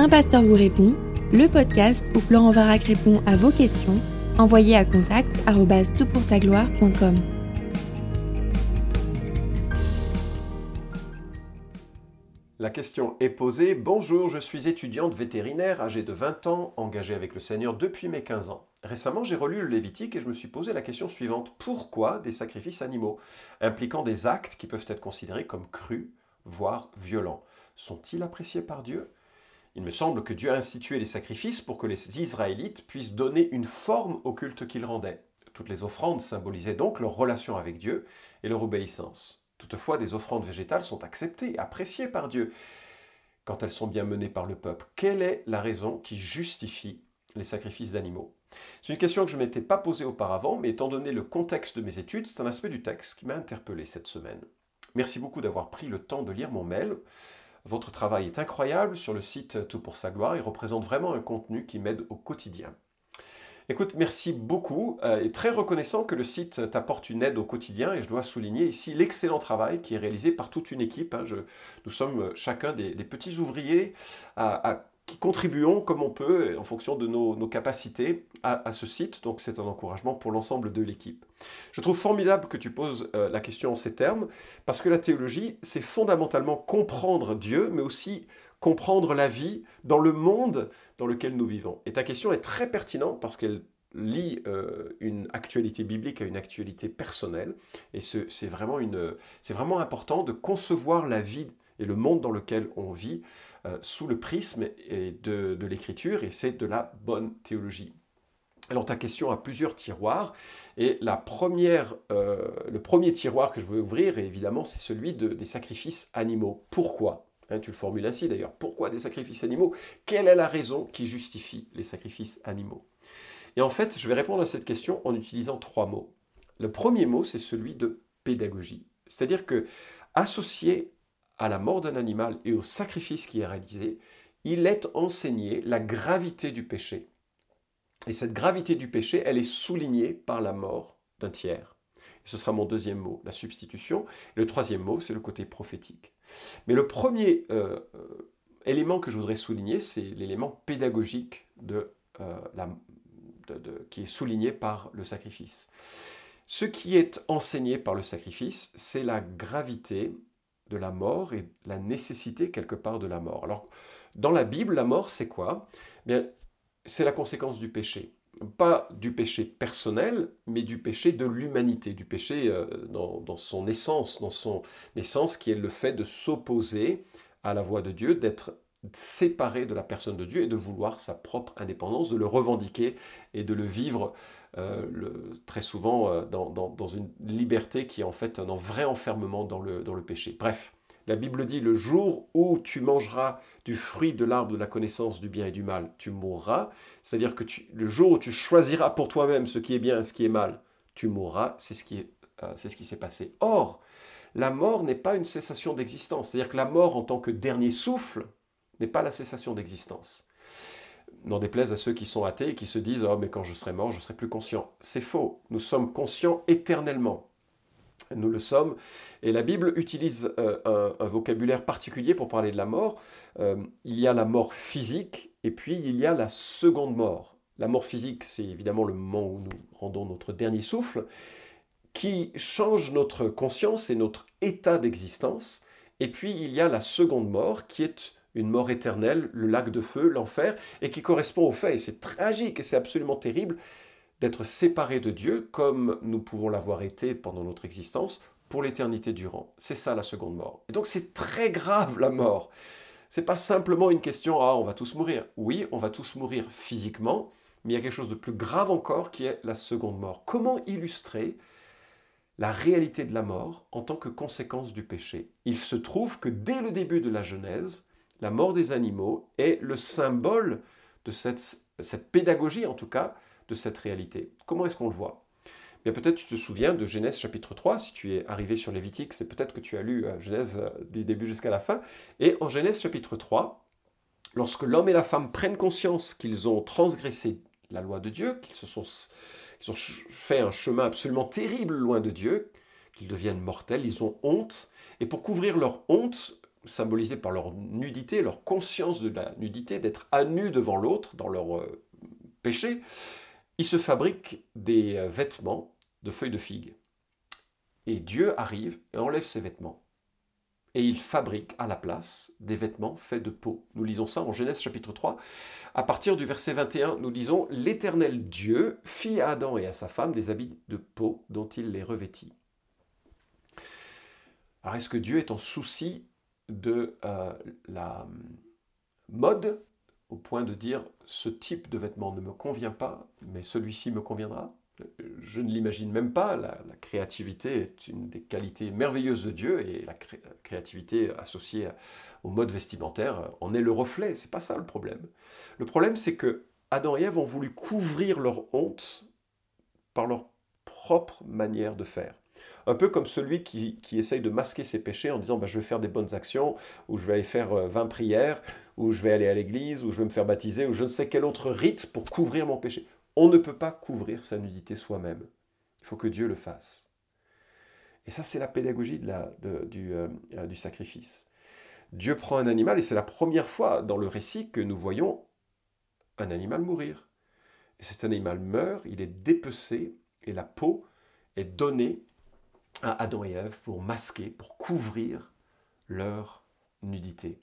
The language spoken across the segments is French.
Un pasteur vous répond, le podcast où Florent Varac répond à vos questions, envoyez à contact gloire.com La question est posée. Bonjour, je suis étudiante vétérinaire âgée de 20 ans, engagée avec le Seigneur depuis mes 15 ans. Récemment, j'ai relu le Lévitique et je me suis posé la question suivante. Pourquoi des sacrifices animaux impliquant des actes qui peuvent être considérés comme crus, voire violents? Sont-ils appréciés par Dieu? Il me semble que Dieu a institué les sacrifices pour que les Israélites puissent donner une forme au culte qu'ils rendaient. Toutes les offrandes symbolisaient donc leur relation avec Dieu et leur obéissance. Toutefois, des offrandes végétales sont acceptées, appréciées par Dieu, quand elles sont bien menées par le peuple. Quelle est la raison qui justifie les sacrifices d'animaux? C'est une question que je ne m'étais pas posée auparavant, mais étant donné le contexte de mes études, c'est un aspect du texte qui m'a interpellé cette semaine. Merci beaucoup d'avoir pris le temps de lire mon mail. Votre travail est incroyable sur le site Tout pour sa gloire. Il représente vraiment un contenu qui m'aide au quotidien. Écoute, merci beaucoup euh, et très reconnaissant que le site t'apporte une aide au quotidien et je dois souligner ici l'excellent travail qui est réalisé par toute une équipe. Hein. nous sommes chacun des, petits ouvriers qui contribuons comme on peut en fonction de nos, capacités à, ce site. Donc c'est un encouragement pour l'ensemble de l'équipe. Je trouve formidable que tu poses euh, la question en ces termes parce que la théologie, c'est fondamentalement comprendre Dieu, mais aussi comprendre la vie dans le monde dans lequel nous vivons. Et ta question est très pertinente parce qu'elle lie euh, une actualité biblique à une actualité personnelle. Et c'est vraiment, vraiment important de concevoir la vie et le monde dans lequel on vit euh, sous le prisme et de, l'écriture, et c'est de la bonne théologie. Alors ta question a plusieurs tiroirs, et la première, euh, le premier tiroir que je veux ouvrir, évidemment, c'est celui de, des sacrifices animaux. Pourquoi? Hein, tu le formules ainsi d'ailleurs. Pourquoi des sacrifices animaux? Quelle est la raison qui justifie les sacrifices animaux? Et en fait, je vais répondre à cette question en utilisant trois mots. Le premier mot, c'est celui de pédagogie. C'est-à-dire que, associé à la mort d'un animal et au sacrifice qui est réalisé, il est enseigné la gravité du péché. Et cette gravité du péché, elle est soulignée par la mort d'un tiers ce sera mon deuxième mot, la substitution. le troisième mot, c'est le côté prophétique. Mais le premier euh, euh, élément que je voudrais souligner, c'est l'élément pédagogique euh, qui est souligné par le sacrifice. Ce qui est enseigné par le sacrifice, c'est la gravité de la mort et la nécessité quelque part de la mort. Alors, dans la Bible, la mort, c'est quoi? Bien, c'est la conséquence du péché pas du péché personnel, mais du péché de l'humanité, du péché euh, dans, son essence, dans son essence qui est le fait de s'opposer à la voix de Dieu, d'être séparé de la personne de Dieu et de vouloir sa propre indépendance, de le revendiquer et de le vivre euh, très souvent euh, dans, une liberté qui est en fait un vrai enfermement dans le, péché. Bref, la Bible dit, le jour où tu mangeras du fruit de l'arbre de la connaissance du bien et du mal, tu mourras. C'est-à-dire que le jour où tu choisiras pour toi-même ce qui est bien et ce qui est mal, tu mourras. Euh, c'est ce qui s'est passé. Or, la mort n'est pas une cessation d'existence. C'est-à-dire que la mort en tant que dernier souffle n'est pas la cessation d'existence. N'en déplaise à ceux qui sont athées et qui se disent ⁇ Oh mais quand je serai mort, je serai plus conscient ⁇ C'est faux. Nous sommes conscients éternellement. Nous le sommes. Et la Bible utilise euh, un, vocabulaire particulier pour parler de la mort. Euh, il y a la mort physique et puis il y a la seconde mort. La mort physique, c'est évidemment le moment où nous rendons notre dernier souffle, qui change notre conscience et notre état d'existence. Et puis il y a la seconde mort, qui est une mort éternelle, le lac de feu, l'enfer, et qui correspond au fait, et c'est tragique et c'est absolument terrible, d'être séparés de Dieu comme nous pouvons l'avoir été pendant notre existence pour l'éternité durant. C'est ça la seconde mort. Et donc c'est très grave la mort. C'est pas simplement une question ah on va tous mourir. Oui, on va tous mourir physiquement, mais il y a quelque chose de plus grave encore qui est la seconde mort. Comment illustrer la réalité de la mort en tant que conséquence du péché? Il se trouve que dès le début de la Genèse, la mort des animaux est le symbole de cette, cette pédagogie en tout cas de cette réalité. Comment est-ce qu'on le voit? Bien peut-être tu te souviens de Genèse chapitre 3, si tu es arrivé sur Lévitique, c'est peut-être que tu as lu euh, Genèse euh, du début jusqu'à la fin. Et en Genèse chapitre 3, lorsque l'homme et la femme prennent conscience qu'ils ont transgressé la loi de Dieu, qu'ils se sont, ont fait un chemin absolument terrible loin de Dieu, qu'ils deviennent mortels, ils ont honte, et pour couvrir leur honte, symbolisés par leur nudité, leur conscience de la nudité, d'être à nu devant l'autre dans leur euh, péché, ils se fabriquent des euh, vêtements de feuilles de figue. Et Dieu arrive et enlève ces vêtements. Et il fabrique à la place des vêtements faits de peau. Nous lisons ça en Genèse chapitre 3. À partir du verset 21, nous lisons L'Éternel Dieu fit à Adam et à sa femme des habits de peau dont il les revêtit. Alors est-ce que Dieu est en souci de euh, la mode au point de dire ce type de vêtement ne me convient pas, mais celui-ci me conviendra Je ne l'imagine même pas. La, créativité est une des qualités merveilleuses de Dieu et la créativité associée au mode vestimentaire en est le reflet. C'est pas ça le problème. Le problème, c'est que Adam et Ève ont voulu couvrir leur honte par leur propre manière de faire. Un peu comme celui qui, essaye de masquer ses péchés en disant bah, je vais faire des bonnes actions, ou je vais aller faire 20 euh, prières, ou je vais aller à l'église, ou je vais me faire baptiser, ou je ne sais quel autre rite pour couvrir mon péché. On ne peut pas couvrir sa nudité soi-même. Il faut que Dieu le fasse. Et ça, c'est la pédagogie du, euh, euh, du sacrifice. Dieu prend un animal, et c'est la première fois dans le récit que nous voyons un animal mourir. Et cet animal meurt, il est dépecé, et la peau est donnée à Adam et Ève pour masquer, pour couvrir leur nudité.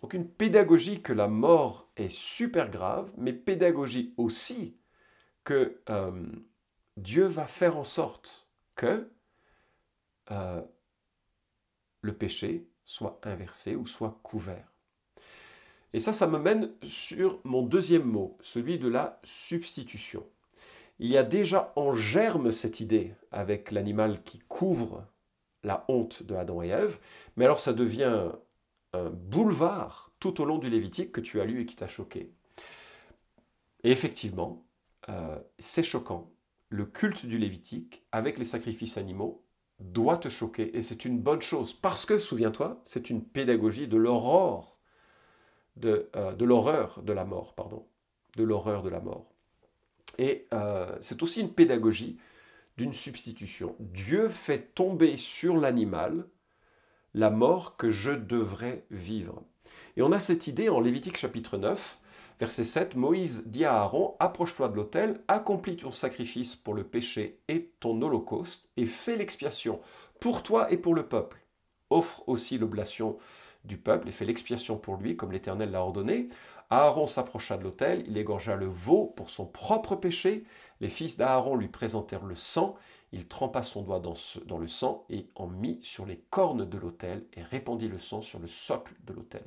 Donc une pédagogie que la mort est super grave, mais pédagogie aussi que euh, Dieu va faire en sorte que euh, le péché soit inversé ou soit couvert. Et ça, ça me mène sur mon deuxième mot, celui de la substitution il y a déjà en germe cette idée avec l'animal qui couvre la honte de Adam et Ève, mais alors ça devient un boulevard tout au long du Lévitique que tu as lu et qui t'a choqué. Et effectivement, euh, c'est choquant. Le culte du Lévitique, avec les sacrifices animaux, doit te choquer, et c'est une bonne chose, parce que, souviens-toi, c'est une pédagogie de l'aurore, de, euh, de l'horreur de la mort, pardon, de l'horreur de la mort. Et euh, c'est aussi une pédagogie d'une substitution. Dieu fait tomber sur l'animal la mort que je devrais vivre. Et on a cette idée en Lévitique chapitre 9, verset 7, Moïse dit à Aaron, approche-toi de l'autel, accomplis ton sacrifice pour le péché et ton holocauste, et fais l'expiation pour toi et pour le peuple. Offre aussi l'oblation du peuple et fais l'expiation pour lui, comme l'Éternel l'a ordonné. Aaron s'approcha de l'autel, il égorgea le veau pour son propre péché. Les fils d'Aaron lui présentèrent le sang. Il trempa son doigt dans, le sang et en mit sur les cornes de l'autel et répandit le sang sur le socle de l'autel.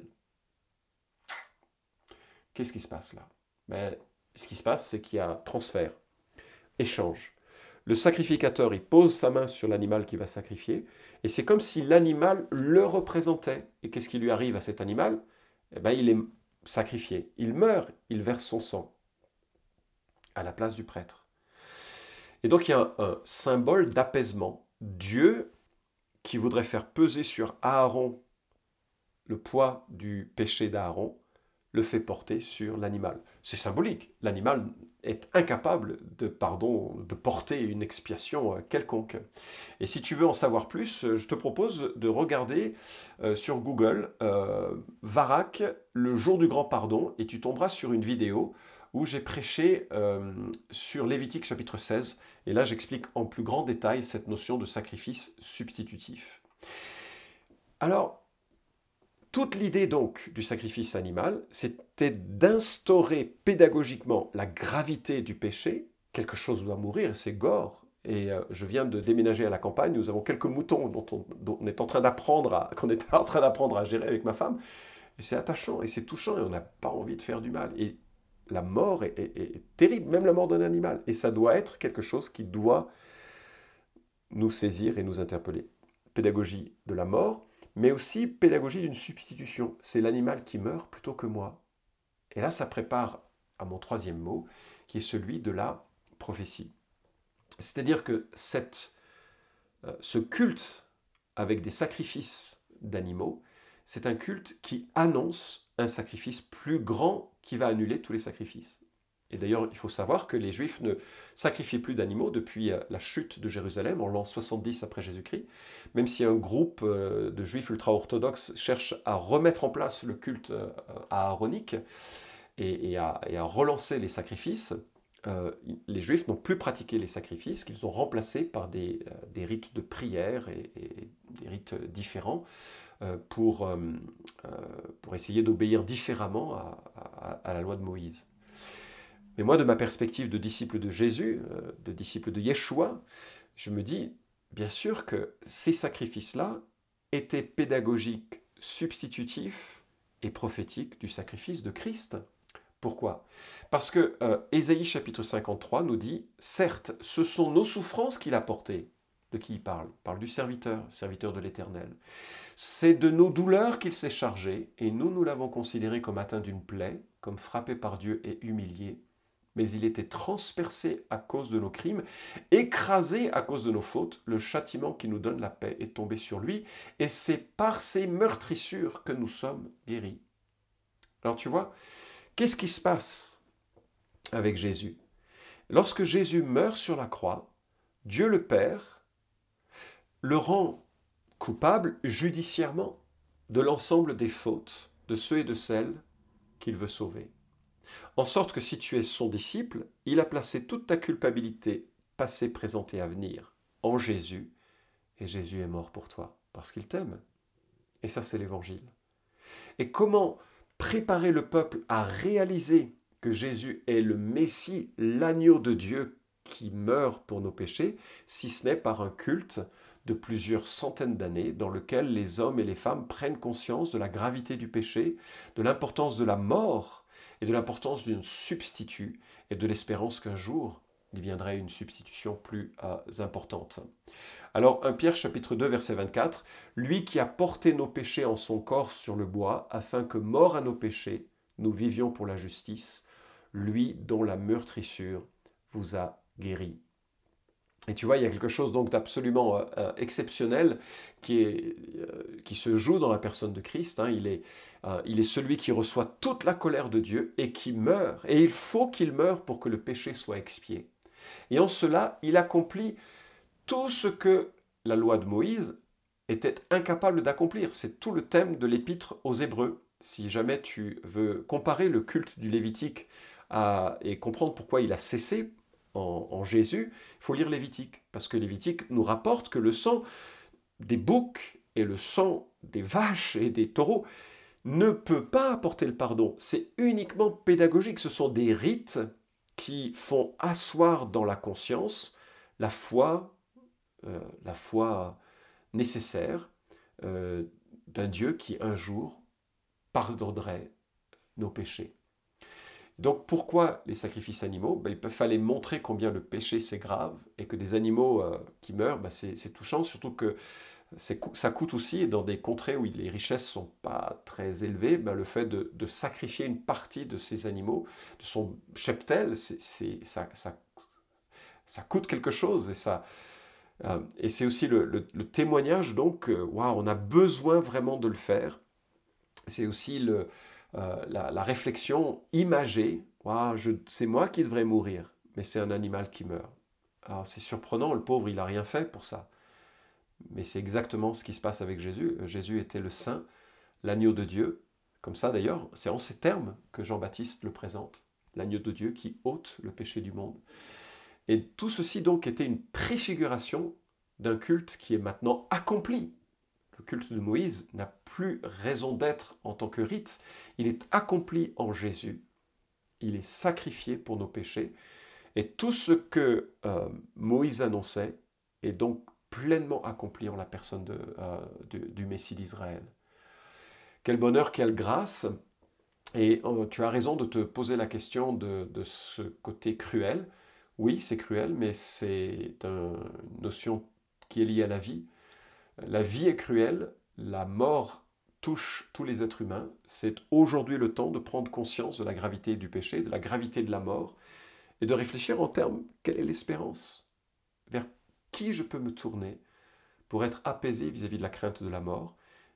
Qu'est-ce qui se passe là? Ben, Ce qui se passe, c'est qu'il y a transfert, échange. Le sacrificateur, il pose sa main sur l'animal qui va sacrifier, et c'est comme si l'animal le représentait. Et qu'est-ce qui lui arrive à cet animal? Eh ben, Il est sacrifié. Il meurt, il verse son sang à la place du prêtre. Et donc il y a un, symbole d'apaisement. Dieu, qui voudrait faire peser sur Aaron le poids du péché d'Aaron, le fait porter sur l'animal. C'est symbolique. L'animal est incapable de, pardon, de porter une expiation euh, quelconque. Et si tu veux en savoir plus, euh, je te propose de regarder euh, sur Google Varak, le jour du grand pardon, et tu tomberas sur une vidéo où j'ai prêché sur Lévitique chapitre 16. Et là, j'explique en plus grand détail cette notion de sacrifice substitutif. Alors, toute l'idée donc du sacrifice animal, c'était d'instaurer pédagogiquement la gravité du péché. Quelque chose doit mourir, c'est gore. Et euh, je viens de déménager à la campagne. Nous avons quelques moutons dont on, est en train d'apprendre qu'on est en train d'apprendre à gérer avec ma femme. Et c'est attachant et c'est touchant et on n'a pas envie de faire du mal. Et la mort est, est terrible, même la mort d'un animal. Et ça doit être quelque chose qui doit nous saisir et nous interpeller. Pédagogie de la mort, mais aussi pédagogie d'une substitution. C'est l'animal qui meurt plutôt que moi. Et là, ça prépare à mon troisième mot, qui est celui de la prophétie. C'est-à-dire que euh, ce culte avec des sacrifices d'animaux, c'est un culte qui annonce un sacrifice plus grand qui va annuler tous les sacrifices. Et d'ailleurs, il faut savoir que les Juifs ne sacrifient plus d'animaux depuis euh, la chute de Jérusalem en l'an 70 après Jésus-Christ, même si un groupe euh, de Juifs ultra-orthodoxes cherche à remettre en place le culte euh, aaronique et, à, relancer les sacrifices. les Juifs n'ont plus pratiqué les sacrifices, qu'ils ont remplacés par des, rites de prière et, des rites différents pour, pour essayer d'obéir différemment à la loi de Moïse. Mais moi, de ma perspective de disciple de Jésus, euh, de disciple de Yeshua, je me dis, bien sûr que ces sacrifices-là étaient pédagogiques, substitutifs et prophétiques du sacrifice de Christ. Pourquoi? Parce que euh, Ésaïe chapitre 53 nous dit, certes, ce sont nos souffrances qu'il a portées. De qui il parle? Il parle du serviteur, serviteur de l'Éternel. C'est de nos douleurs qu'il s'est chargé, et nous, nous l'avons considéré comme atteint d'une plaie, comme frappé par Dieu et humilié mais il était transpercé à cause de nos crimes, écrasé à cause de nos fautes. Le châtiment qui nous donne la paix est tombé sur lui, et c'est par ces meurtrissures que nous sommes guéris. Alors tu vois, qu'est-ce qui se passe avec Jésus? Lorsque Jésus meurt sur la croix, Dieu le Père le rend coupable judiciairement de l'ensemble des fautes de ceux et de celles qu'il veut sauver en sorte que si tu es son disciple, il a placé toute ta culpabilité passée, présente et à venir en Jésus, et Jésus est mort pour toi, parce qu'il t'aime. Et ça, c'est l'Évangile. Et comment préparer le peuple à réaliser que Jésus est le Messie, l'agneau de Dieu qui meurt pour nos péchés, si ce n'est par un culte de plusieurs centaines d'années dans lequel les hommes et les femmes prennent conscience de la gravité du péché, de l'importance de la mort et de l'importance d'un substitut et de l'espérance qu'un jour il viendrait une substitution plus euh, importante. Alors 1 Pierre chapitre 2 verset 24, lui qui a porté nos péchés en son corps sur le bois, afin que, mort à nos péchés, nous vivions pour la justice, lui dont la meurtrissure vous a guéri. Et tu vois, il y a quelque chose donc d'absolument euh, euh, exceptionnel euh, qui se joue dans la personne de Christ. Hein. Il, est, celui qui reçoit toute la colère de Dieu et qui meurt. Et il faut qu'il meure pour que le péché soit expié. Et en cela, il accomplit tout ce que la loi de Moïse était incapable d'accomplir. C'est tout le thème de l'épître aux Hébreux. Si jamais tu veux comparer le culte du Lévitique et comprendre pourquoi il a cessé en, Jésus, il faut lire Lévitique, parce que Lévitique nous rapporte que le sang des boucs et le sang des vaches et des taureaux ne peut pas apporter le pardon. C'est uniquement pédagogique. Ce sont des rites qui font asseoir dans la conscience la foi, euh, nécessaire euh, d'un Dieu qui un jour pardonnerait nos péchés. Donc pourquoi les sacrifices animaux? Ben, Il fallait montrer combien le péché c'est grave et que des animaux euh, qui meurent, ben, c'est touchant, surtout que ça coûte aussi, et dans des contrées où les richesses ne sont pas très élevées, ben, le fait de, sacrifier une partie de ces animaux, de son cheptel, ça, coûte quelque chose. Et, euh, c'est aussi le, témoignage, donc, on a besoin vraiment de le faire. C'est aussi le, euh, la, réflexion imagée, c'est moi qui devrais mourir, mais c'est un animal qui meurt. Alors c'est surprenant, le pauvre, il n'a rien fait pour ça. Mais c'est exactement ce qui se passe avec Jésus. Jésus était le saint, l'agneau de Dieu. Comme ça d'ailleurs, c'est en ces termes que Jean-Baptiste le présente. L'agneau de Dieu qui ôte le péché du monde. Et tout ceci donc était une préfiguration d'un culte qui est maintenant accompli culte de Moïse n'a plus raison d'être en tant que rite. Il est accompli en Jésus. Il est sacrifié pour nos péchés. Et tout ce que euh, Moïse annonçait est donc pleinement accompli en la personne euh, du Messie d'Israël. Quel bonheur, quelle grâce. Et euh, tu as raison de te poser la question de ce côté cruel. Oui, c'est cruel, mais c'est une notion qui est liée à la vie. La vie est cruelle, la mort touche tous les êtres humains. C'est aujourd'hui le temps de prendre conscience de la gravité du péché, de la gravité de la mort, et de réfléchir en termes, quelle est l'espérance? Vers qui je peux me tourner pour être apaisé vis-à-vis de la crainte de la mort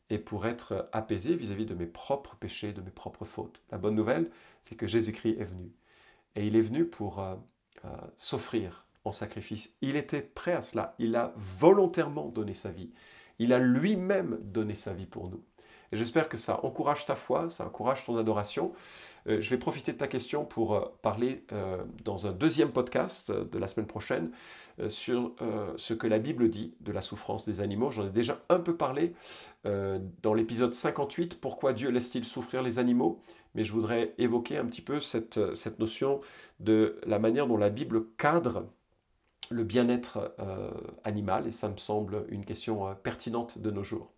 et pour être apaisé vis-à-vis de mes propres péchés, de mes propres fautes? La bonne nouvelle, c'est que Jésus-Christ est venu. et il est venu pour euh, euh, s'offrir en sacrifice. Il était prêt à cela. Il a volontairement donné sa vie. Il a lui-même donné sa vie pour nous. Et j'espère que ça encourage ta foi, ça encourage ton adoration. Euh, je vais profiter de ta question pour euh, parler euh, dans un deuxième podcast de la semaine prochaine sur ce que la Bible dit de la souffrance des animaux. J'en ai déjà un peu parlé dans l'épisode 58, Pourquoi Dieu laisse-t-il souffrir les animaux? Mais je voudrais évoquer un petit peu cette, cette notion de la manière dont la Bible cadre le bien-être animal, et ça me semble une question pertinente de nos jours.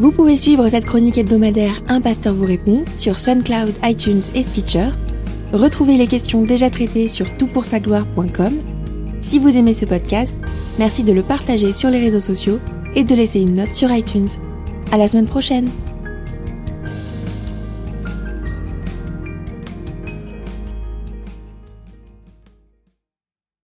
Vous pouvez suivre cette chronique hebdomadaire Un pasteur vous répond sur SoundCloud, iTunes et Stitcher. Retrouvez les questions déjà traitées sur toutpoursagloire.com. Si vous aimez ce podcast, merci de le partager sur les réseaux sociaux et de laisser une note sur iTunes. À la semaine prochaine!